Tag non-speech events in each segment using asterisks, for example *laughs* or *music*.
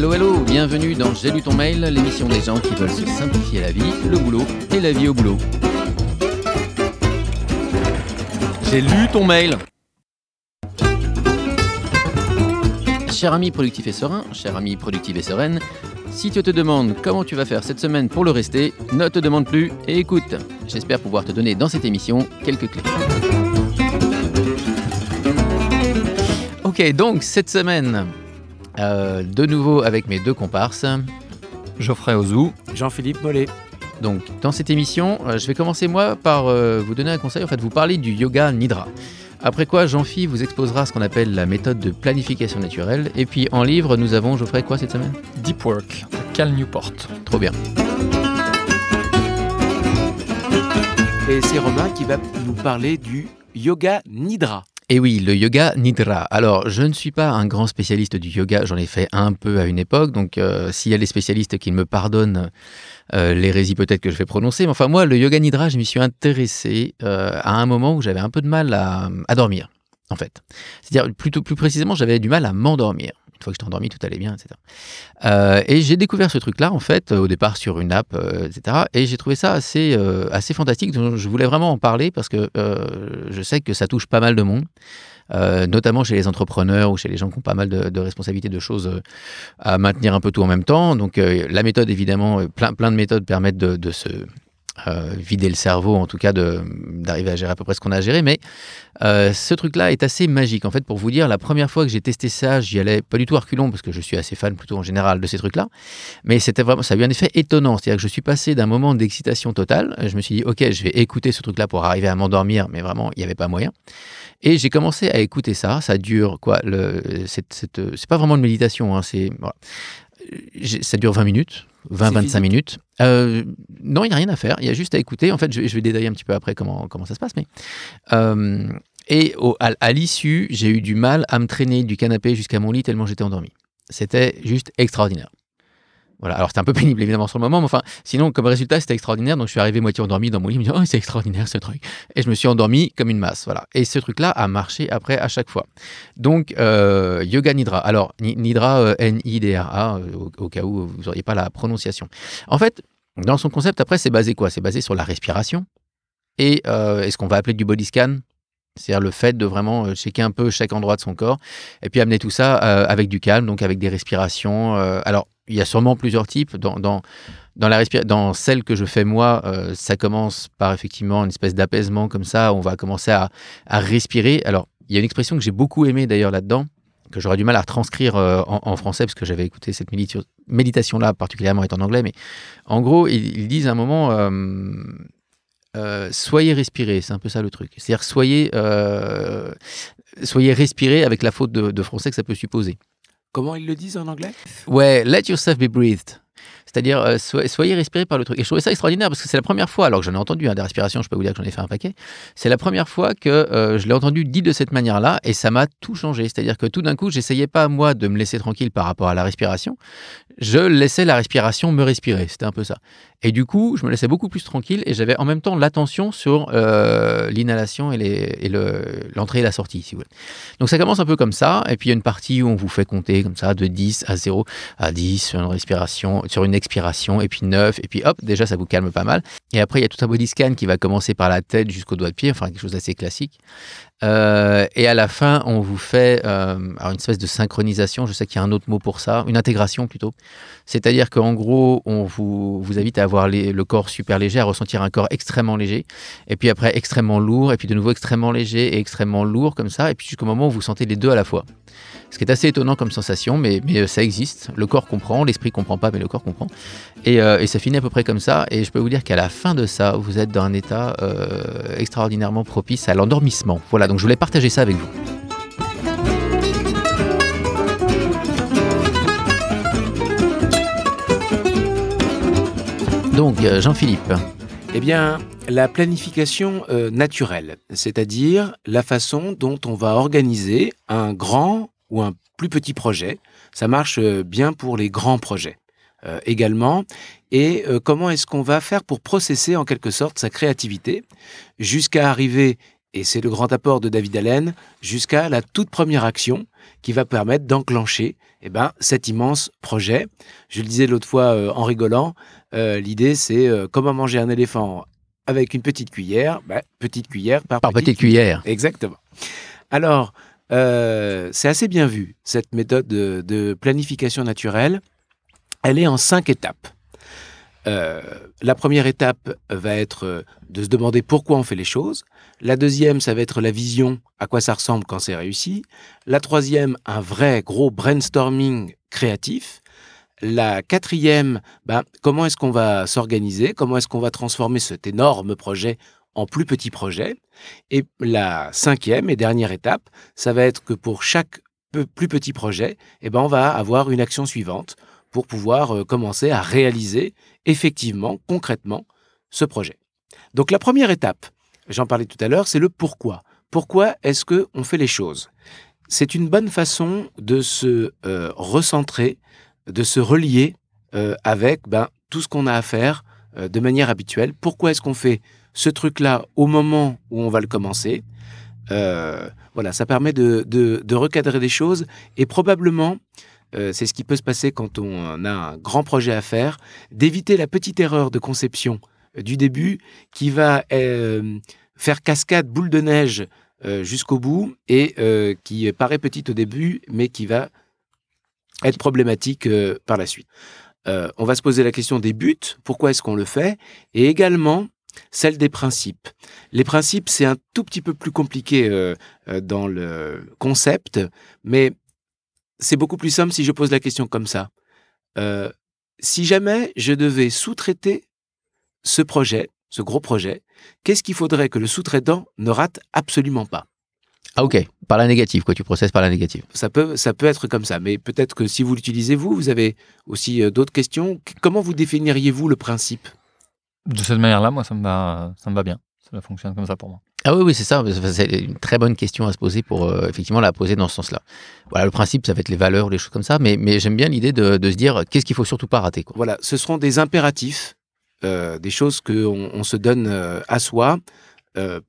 Hello, hello, bienvenue dans J'ai lu ton mail, l'émission des gens qui veulent se simplifier la vie, le boulot et la vie au boulot. J'ai lu ton mail. Cher ami productif et serein, cher ami productif et sereine, si tu te demandes comment tu vas faire cette semaine pour le rester, ne te demande plus et écoute. J'espère pouvoir te donner dans cette émission quelques clés. Ok, donc cette semaine, euh, de nouveau avec mes deux comparses. Geoffrey Ozou. Jean-Philippe Mollet. Donc, dans cette émission, euh, je vais commencer moi par euh, vous donner un conseil, en fait, vous parler du yoga nidra. Après quoi, Jean-Philippe vous exposera ce qu'on appelle la méthode de planification naturelle. Et puis en livre, nous avons, Geoffrey, quoi cette semaine? Deep Work, Cal Newport. Trop bien. Et c'est Romain qui va nous parler du yoga nidra. Et oui, le yoga nidra. Alors, je ne suis pas un grand spécialiste du yoga, j'en ai fait un peu à une époque, donc euh, s'il y a des spécialistes qui me pardonnent euh, l'hérésie peut-être que je vais prononcer, mais enfin moi, le yoga nidra, je m'y suis intéressé euh, à un moment où j'avais un peu de mal à, à dormir, en fait. C'est-à-dire, plutôt plus précisément, j'avais du mal à m'endormir. Une fois que j'étais endormi, tout allait bien, etc. Euh, et j'ai découvert ce truc-là, en fait, au départ sur une app, euh, etc. Et j'ai trouvé ça assez, euh, assez fantastique. Donc, je voulais vraiment en parler parce que euh, je sais que ça touche pas mal de monde. Euh, notamment chez les entrepreneurs ou chez les gens qui ont pas mal de, responsabilités, de choses euh, à maintenir un peu tout en même temps. Donc euh, la méthode, évidemment, euh, plein, plein de méthodes permettent de, de se euh, vider le cerveau, en tout cas de- d'arriver à gérer à peu près ce qu'on a à gérer. Mais euh, ce truc-là est assez magique. En fait, pour vous dire, la première fois que j'ai testé ça, j'y allais pas du tout à reculons parce que je suis assez fan plutôt en général de ces trucs-là. Mais c'était vraiment, ça a eu un effet étonnant. C'est-à-dire que je suis passé d'un moment d'excitation totale. Je me suis dit, ok, je vais écouter ce truc-là pour arriver à m'endormir, mais vraiment, il n'y avait pas moyen. Et j'ai commencé à écouter ça. Ça dure quoi c'est, pas vraiment une méditation. Hein, c'est, voilà. Ça dure 20 minutes, 20-25 physique minutes. Euh, non, il n'y a rien à faire. Il y a juste à écouter. En fait, je vais, je vais détailler un petit peu après comment, comment ça se passe. Mais, euh, et au- à, à l'issue, j'ai eu du mal à me traîner du canapé jusqu'à mon lit tellement j'étais endormi. C'était juste extraordinaire. Voilà, alors c'était un peu *laughs* pénible évidemment sur le moment, mais enfin, sinon comme résultat c'était extraordinaire. Donc je suis arrivé moitié endormi dans mon lit, me dis oh c'est extraordinaire ce truc, et je me suis endormi comme une masse. Voilà, et ce truc-là a marché après à chaque fois. Donc euh, yoga nidra. Alors ni- nidra euh, N-I-D-R-A euh, au, au cas où vous n'auriez pas la prononciation. En fait, dans son concept après c'est basé quoi? C'est basé sur la respiration et, euh, et ce qu'on va appeler du body scan? C'est-à-dire le fait de vraiment euh, checker un peu chaque endroit de son corps et puis amener tout ça avec du calme, donc avec des respirations. alors, il y a sûrement plusieurs types. Dans, dans, dans, la dans celle que je fais moi, euh, ça commence par effectivement une espèce d'apaisement comme ça. On va commencer à, à respirer. Alors, il y a une expression que j'ai beaucoup aimée d'ailleurs là-dedans, que j'aurais du mal à retranscrire euh, en, français parce que j'avais écouté cette médita- méditation-là, particulièrement est en anglais. Mais en gros, ils, disent à un moment. euh, soyez respiré, c'est un peu ça le truc. C'est-à-dire soyez, soyez respiré avec la faute de français que ça peut supposer. Comment ils le disent en anglais? Ouais, let yourself be breathed. C'est-à-dire, euh, so- soyez respiré par le truc. Et je trouvais ça extraordinaire parce que c'est la première fois, alors que j'en ai entendu hein, des respirations, je peux vous dire que j'en ai fait un paquet, c'est la première fois que euh, je l'ai entendu dit de cette manière-là et ça m'a tout changé. C'est-à-dire que tout d'un coup, j'essayais pas, moi, de me laisser tranquille par rapport à la respiration. Je laissais la respiration me respirer. C'était un peu ça. Et du coup, je me laissais beaucoup plus tranquille et j'avais en même temps l'attention sur euh, l'inhalation et, l'entrée et la sortie, si vous voulez. Donc ça commence un peu comme ça. Et puis il y a une partie où on vous fait compter comme ça de 10 à 0 à 10 sur une respiration, sur une expiration, et puis 9, et puis hop, déjà ça vous calme pas mal. Et après, il y a tout un body scan qui va commencer par la tête jusqu'au doigt de pied, enfin quelque chose d'assez classique. Euh, et à la fin, on vous fait euh, une espèce de synchronisation, je sais qu'il y a un autre mot pour ça, une intégration plutôt. C'est-à-dire qu'en gros, on vous, vous invite à avoir le corps super léger, à ressentir un corps extrêmement léger, et puis après extrêmement lourd, et puis de nouveau extrêmement léger et extrêmement lourd comme ça, et puis jusqu'au moment où vous sentez les deux à la fois. Ce qui est assez étonnant comme sensation, mais, euh, ça existe. Le corps comprend, l'esprit comprend pas, mais le corps comprend. Et, euh, et ça finit à peu près comme ça. Et je peux vous dire qu'à la fin de ça, vous êtes dans un état euh, extraordinairement propice à l'endormissement. Voilà, donc je voulais partager ça avec vous. Donc, Jean-Philippe, Eh bien, la planification naturelle, c'est-à-dire la façon dont on va organiser un grand ou un plus petit projet. Ça marche euh, bien pour les grands projets euh, également. Et euh, comment est-ce qu'on va faire pour processer en quelque sorte sa créativité jusqu'à arriver et c'est le grand apport de David Allen, jusqu'à la toute première action qui va permettre d'enclencher eh ben, cet immense projet. Je le disais l'autre fois euh, en rigolant, l'idée c'est comment manger un éléphant avec une petite cuillère, ben, petite cuillère par, Par petite cuillère. Exactement. Alors, euh, c'est assez bien vu, cette méthode de, planification naturelle. Elle est en cinq étapes. Euh, la première étape va être euh, de se demander pourquoi on fait les choses. La deuxième, ça va être la vision, à quoi ça ressemble quand c'est réussi. La troisième, un vrai gros brainstorming créatif. La quatrième, ben, comment est-ce qu'on va s'organiser? Comment est-ce qu'on va transformer cet énorme projet en plus petit projet Et la cinquième et dernière étape, ça va être que pour chaque plus petit projet, eh ben, on va avoir une action suivante pour pouvoir euh, commencer à réaliser effectivement, concrètement, ce projet. Donc la première étape, j'en parlais tout à l'heure, c'est le pourquoi. Pourquoi est-ce que on fait les choses? C'est une bonne façon de se euh, recentrer, de se relier euh, avec ben, tout ce qu'on a à faire de manière habituelle. Pourquoi est-ce qu'on fait ce truc-là au moment où on va le commencer Euh, Voilà, ça permet de, recadrer des choses et probablement, euh, c'est ce qui peut se passer quand on a un grand projet à faire, d'éviter la petite erreur de conception euh, du début qui va faire cascade boule de neige jusqu'au bout et qui paraît petite au début, mais qui va être problématique par la suite. On va se poser la question des buts, pourquoi est-ce qu'on le fait, et également celle des principes. Les principes, c'est un tout petit peu plus compliqué euh, euh, dans le concept, mais c'est beaucoup plus simple si je pose la question comme ça. Euh, si jamais je devais sous-traiter ce projet, ce gros projet, qu'est-ce qu'il faudrait que le sous-traitant ne rate absolument pas? Ah ok, par la négative, quoi, tu processes par la négative. ça peut, ça peut être comme ça, mais peut-être que si vous l'utilisez vous, vous avez aussi euh, d'autres questions. Qu- Comment vous définiriez-vous le principe? De cette manière-là, moi, ça me va, ça me va bien. Ça fonctionne comme ça pour moi. Ah oui, oui, c'est ça. C'est une très bonne question à se poser pour euh, effectivement la poser dans ce sens-là. Voilà, le principe, ça va être les valeurs, les choses comme ça, mais, mais j'aime bien l'idée de, de se dire qu'est-ce qu'il faut surtout pas rater. Quoi. Voilà, ce seront des impératifs, euh, des choses qu'on on se donne euh, à soi euh,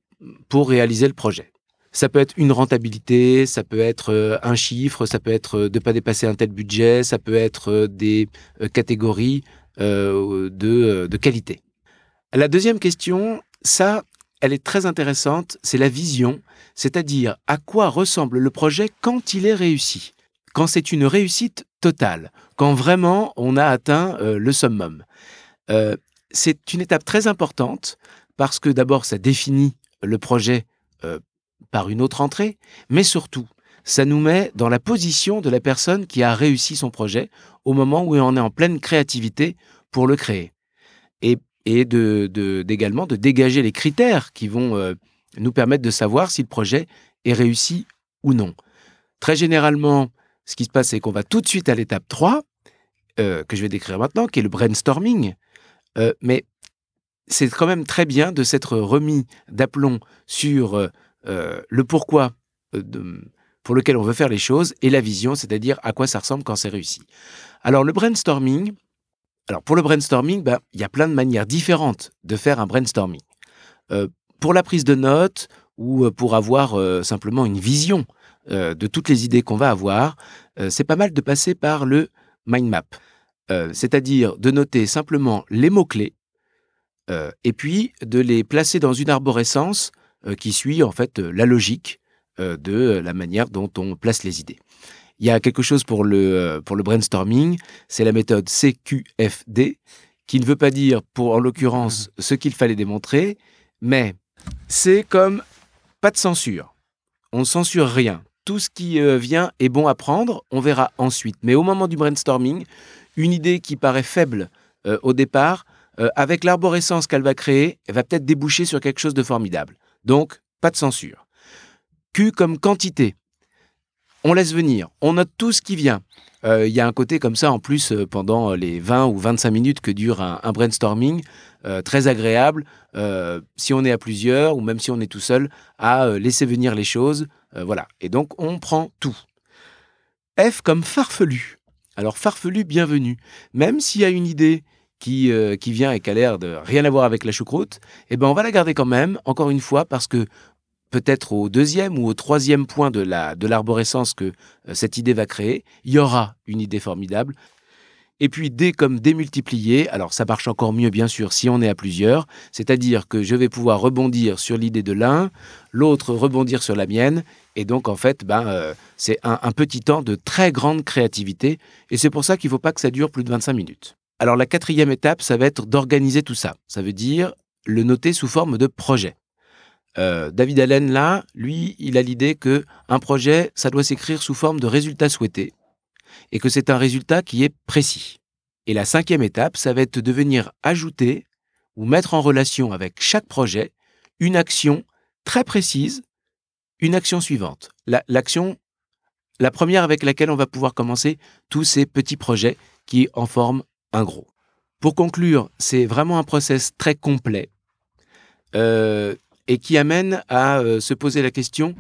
pour réaliser le projet. Ça peut être une rentabilité, ça peut être un chiffre, ça peut être de ne pas dépasser un tel budget, ça peut être des catégories euh, de, de qualité. La deuxième question, ça, elle est très intéressante, c'est la vision, c'est-à-dire à quoi ressemble le projet quand il est réussi, quand c'est une réussite totale, quand vraiment on a atteint euh, le summum. Euh, c'est une étape très importante parce que d'abord ça définit le projet euh, par une autre entrée, mais surtout ça nous met dans la position de la personne qui a réussi son projet au moment où on est en pleine créativité pour le créer. Et de, de- de dégager les critères qui vont euh, nous permettre de savoir si le projet est réussi ou non. Très généralement, ce qui se passe, c'est qu'on va tout de suite à l'étape 3, euh, que je vais décrire maintenant, qui est le brainstorming. Euh, mais c'est quand même très bien de s'être remis d'aplomb sur le pourquoi pour lequel on veut faire les choses et la vision, c'est-à-dire à quoi ça ressemble quand c'est réussi. Alors le brainstorming, alors pour le brainstorming, ben, il y a plein de manières différentes de faire un brainstorming. Euh, pour la prise de notes ou euh, pour avoir euh, simplement une vision de toutes les idées qu'on va avoir, c'est pas mal de passer par le mind map. C'est-à-dire de noter simplement les mots-clés et puis de les placer dans une arborescence qui suit en fait la logique de la manière dont on place les idées. Il y a quelque chose pour le, euh, pour le brainstorming, c'est la méthode CQFD, qui ne veut pas dire, pour en l'occurrence, ce qu'il fallait démontrer, mais c'est comme pas de censure. On ne censure rien. Tout ce qui euh, vient est bon à prendre, on verra ensuite. Mais au moment du brainstorming, une idée qui paraît faible euh, au départ, euh, avec l'arborescence qu'elle va créer, elle va peut-être déboucher sur quelque chose de formidable. Donc, pas de censure. Q comme quantité. On laisse venir, on note tout ce qui vient. Euh, Il y a un côté comme ça en plus euh, pendant les 20 ou 25 minutes que dure un, brainstorming, euh, très agréable, si on est à plusieurs ou même si on est tout seul, à laisser venir les choses. Voilà. Et donc on prend tout. F comme farfelu. Alors farfelu, bienvenue. Même s'il y a une idée qui, vient et qui a l'air de rien à voir avec la choucroute, eh ben on va la garder quand même, encore une fois, parce que peut-être au deuxième ou au troisième point de la de l'arborescence que euh, cette idée va créer, il y aura une idée formidable. Et puis D comme démultiplier, alors ça marche encore mieux bien sûr si on est à plusieurs, c'est-à-dire que je vais pouvoir rebondir sur l'idée de l'un, l'autre rebondir sur la mienne, et donc en fait ben, euh, c'est un, un petit temps de très grande créativité, et c'est pour ça qu'il ne faut pas que ça dure plus de 25 minutes. Alors la quatrième étape, ça va être d'organiser tout ça. Ça veut dire le noter sous forme de projet. Euh, David Allen, là, lui, il a l'idée que un projet, ça doit s'écrire sous forme de résultat souhaité et que c'est un résultat qui est précis. Et la cinquième étape, ça va être de venir ajouter ou mettre en relation avec chaque projet une action très précise, une action suivante. La- L'action, la, première avec laquelle on va pouvoir commencer tous ces petits projets qui en forment un gros. Pour conclure, c'est vraiment un process très complet euh, et qui amène à euh, se poser la question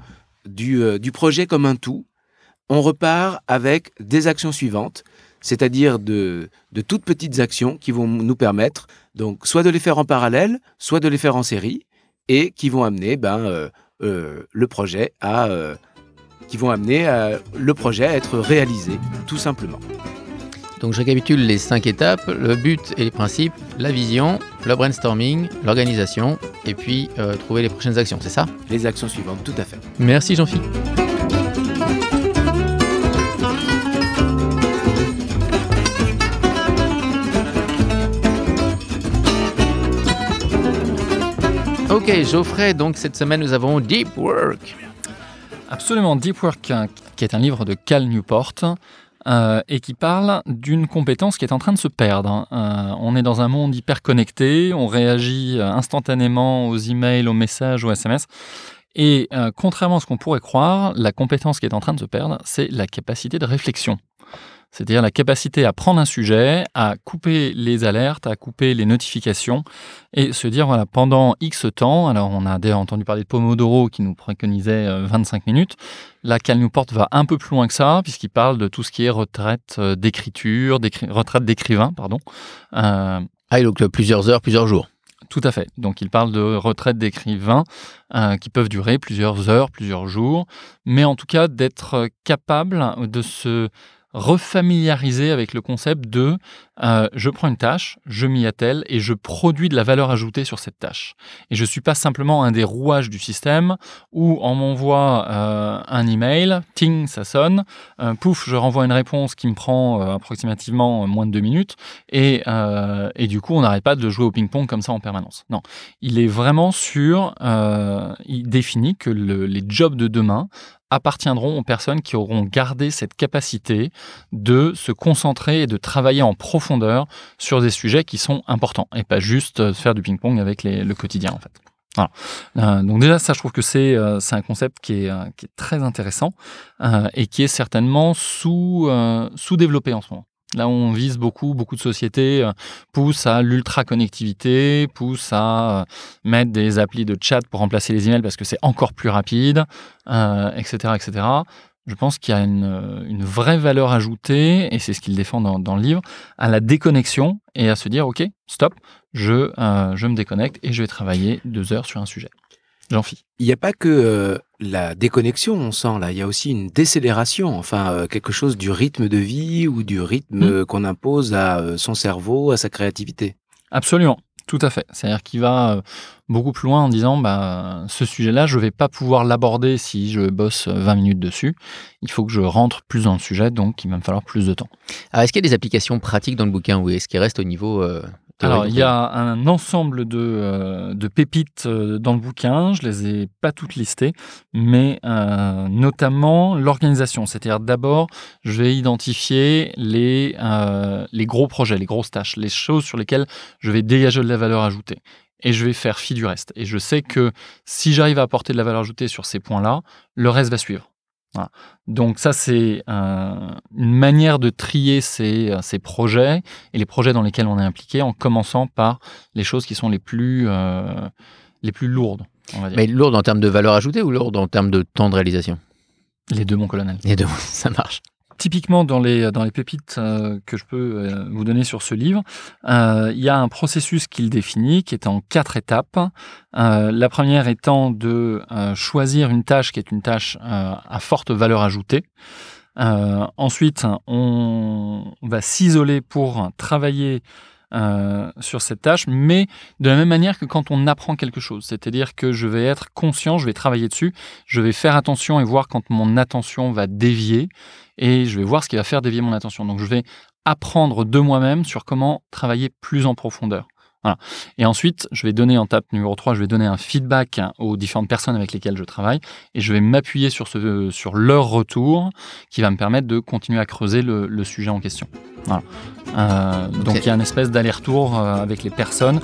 du, euh, du projet comme un tout. On repart avec des actions suivantes, c'est-à-dire de, toutes petites actions qui vont nous permettre donc soit de les faire en parallèle, soit de les faire en série, et qui vont amener le projet à être réalisé, tout simplement. Donc je récapitule les cinq étapes, le but et les principes, la vision, le brainstorming, l'organisation, et puis euh, trouver les prochaines actions, c'est ça? Les actions suivantes, tout à fait. Merci Jean-Philippe. Ok, Geoffrey, donc cette semaine nous avons Deep Work. Absolument, Deep Work, euh, qui est un livre de Cal Newport. Euh, et qui parle d'une compétence qui est en train de se perdre. Euh, on est dans un monde hyper connecté, on réagit euh, instantanément aux emails, aux messages, aux SMS. Et contrairement à ce qu'on pourrait croire, la compétence qui est en train de se perdre, c'est la capacité de réflexion. C'est-à-dire la capacité à prendre un sujet, à couper les alertes, à couper les notifications et se dire, voilà, pendant X temps, alors on a déjà entendu parler de Pomodoro qui nous préconisait euh, 25 minutes, là, Cal Newport va un peu plus loin que ça, puisqu'il parle de tout ce qui est retraite euh, d'écriture, d'écri- retraite d'écrivain, pardon. Euh, Ah, donc euh, plusieurs heures, plusieurs jours. tout à fait. Donc il parle de retraite d'écrivain euh, qui peuvent durer plusieurs heures, plusieurs jours, mais en tout cas d'être euh, capable de se refamiliariser avec le concept de euh, je prends une tâche, je m'y attelle et je produis de la valeur ajoutée sur cette tâche. Et je suis pas simplement un des rouages du système où on m'envoie euh, un email, ting, ça sonne, euh, pouf, je renvoie une réponse qui me prend euh, approximativement moins de deux minutes et, et du coup on n'arrête pas de jouer au ping-pong comme ça en permanence. Non, il est vraiment sur, il définit que le- les jobs de demain appartiendront aux personnes qui auront gardé cette capacité de se concentrer et de travailler en profondeur sur des sujets qui sont importants et pas juste euh, faire du ping-pong avec le quotidien en fait. Euh, donc déjà ça je trouve que c'est euh, un concept qui est, euh, qui est très intéressant et qui est certainement sous sous-développé en ce moment. Là on vise beaucoup, beaucoup de sociétés poussent à l'ultra-connectivité, poussent à mettre des applis de chat pour remplacer les emails parce que c'est encore plus rapide, etc., etc. Je pense qu'il y a une, une vraie valeur ajoutée, et c'est ce qu'il défend dans, dans le livre, à la déconnexion et à se dire, OK, stop, je, euh, je me déconnecte et je vais travailler deux heures sur un sujet. J'en fie. Il n'y a pas que euh, la déconnexion, on sent là, il y a aussi une décélération, enfin euh, quelque chose du rythme de vie ou du rythme Mm. euh, qu'on impose à son cerveau, à sa créativité. Absolument, tout à fait. C'est-à-dire qu'il va euh, beaucoup plus loin en disant bah, ce sujet-là, je ne vais pas pouvoir l'aborder si je bosse euh, 20 minutes dessus. Il faut que je rentre plus dans le sujet, donc il va me falloir plus de temps. Alors, est-ce qu'il y a des applications pratiques dans le bouquin ou est-ce qu'il reste au niveau euh, Alors, il y a un ensemble de, euh, de pépites euh, dans le bouquin. Je les ai pas toutes listées, mais euh, notamment l'organisation. C'est-à-dire d'abord, je vais identifier les, euh, les gros projets, les grosses tâches, les choses sur lesquelles je vais dégager de la valeur ajoutée. Et je vais faire fi du reste. Et je sais que si j'arrive à apporter de la valeur ajoutée sur ces points-là, le reste va suivre. Voilà. Donc ça, c'est euh, une manière de trier ces, euh, ces projets et les projets dans lesquels on est impliqué en commençant par les choses qui sont les plus, euh, les plus lourdes, on va dire. Mais lourde en termes de valeur ajoutée ou lourde en termes de temps de réalisation? Les deux, mon colonel. Les deux, *laughs* ça marche. Typiquement, dans les, dans les pépites euh, que je peux euh, vous donner sur ce livre, euh, il y a un processus qu'il définit qui est en quatre étapes. la première étant de choisir une tâche qui est une tâche à forte valeur ajoutée. ensuite, on va s'isoler pour travailler euh, sur cette tâche, mais de la même manière que quand on apprend quelque chose. C'est-à-dire que je vais être conscient, je vais travailler dessus, je vais faire attention et voir quand mon attention va dévier, et je vais voir ce qui va faire dévier mon attention. Donc je vais apprendre de moi-même sur comment travailler plus en profondeur. Et ensuite, je vais donner en tape numéro 3, je vais donner un feedback aux différentes personnes avec lesquelles je travaille et je vais m'appuyer sur, ce, sur leur retour qui va me permettre de continuer à creuser le, sujet en question. Euh, donc il y a une espèce d'aller-retour euh, avec les personnes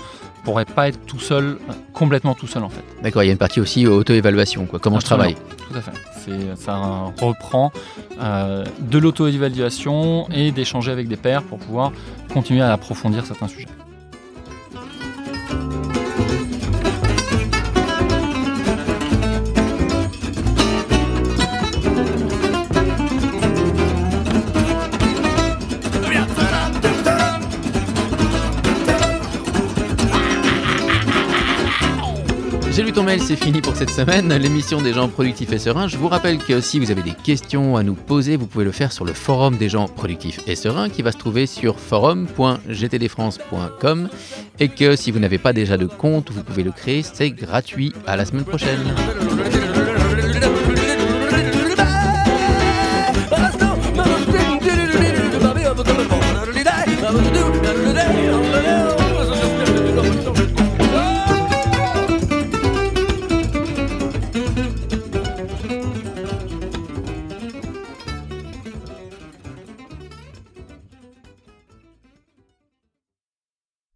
pourrait pas être tout seul, complètement tout seul en fait. D'accord, il y a une partie aussi auto-évaluation, quoi. comment je travaille. Tout à fait. Ça reprend euh, de l'auto-évaluation et d'échanger avec des pairs pour pouvoir continuer à approfondir certains sujets. C'est fini pour cette semaine, l'émission des gens productifs et sereins. Je vous rappelle que si vous avez des questions à nous poser, vous pouvez le faire sur le forum des gens productifs et sereins qui va se trouver sur forum.gtdfrance.com et que si vous n'avez pas déjà de compte, vous pouvez le créer, c'est gratuit. À la semaine prochaine.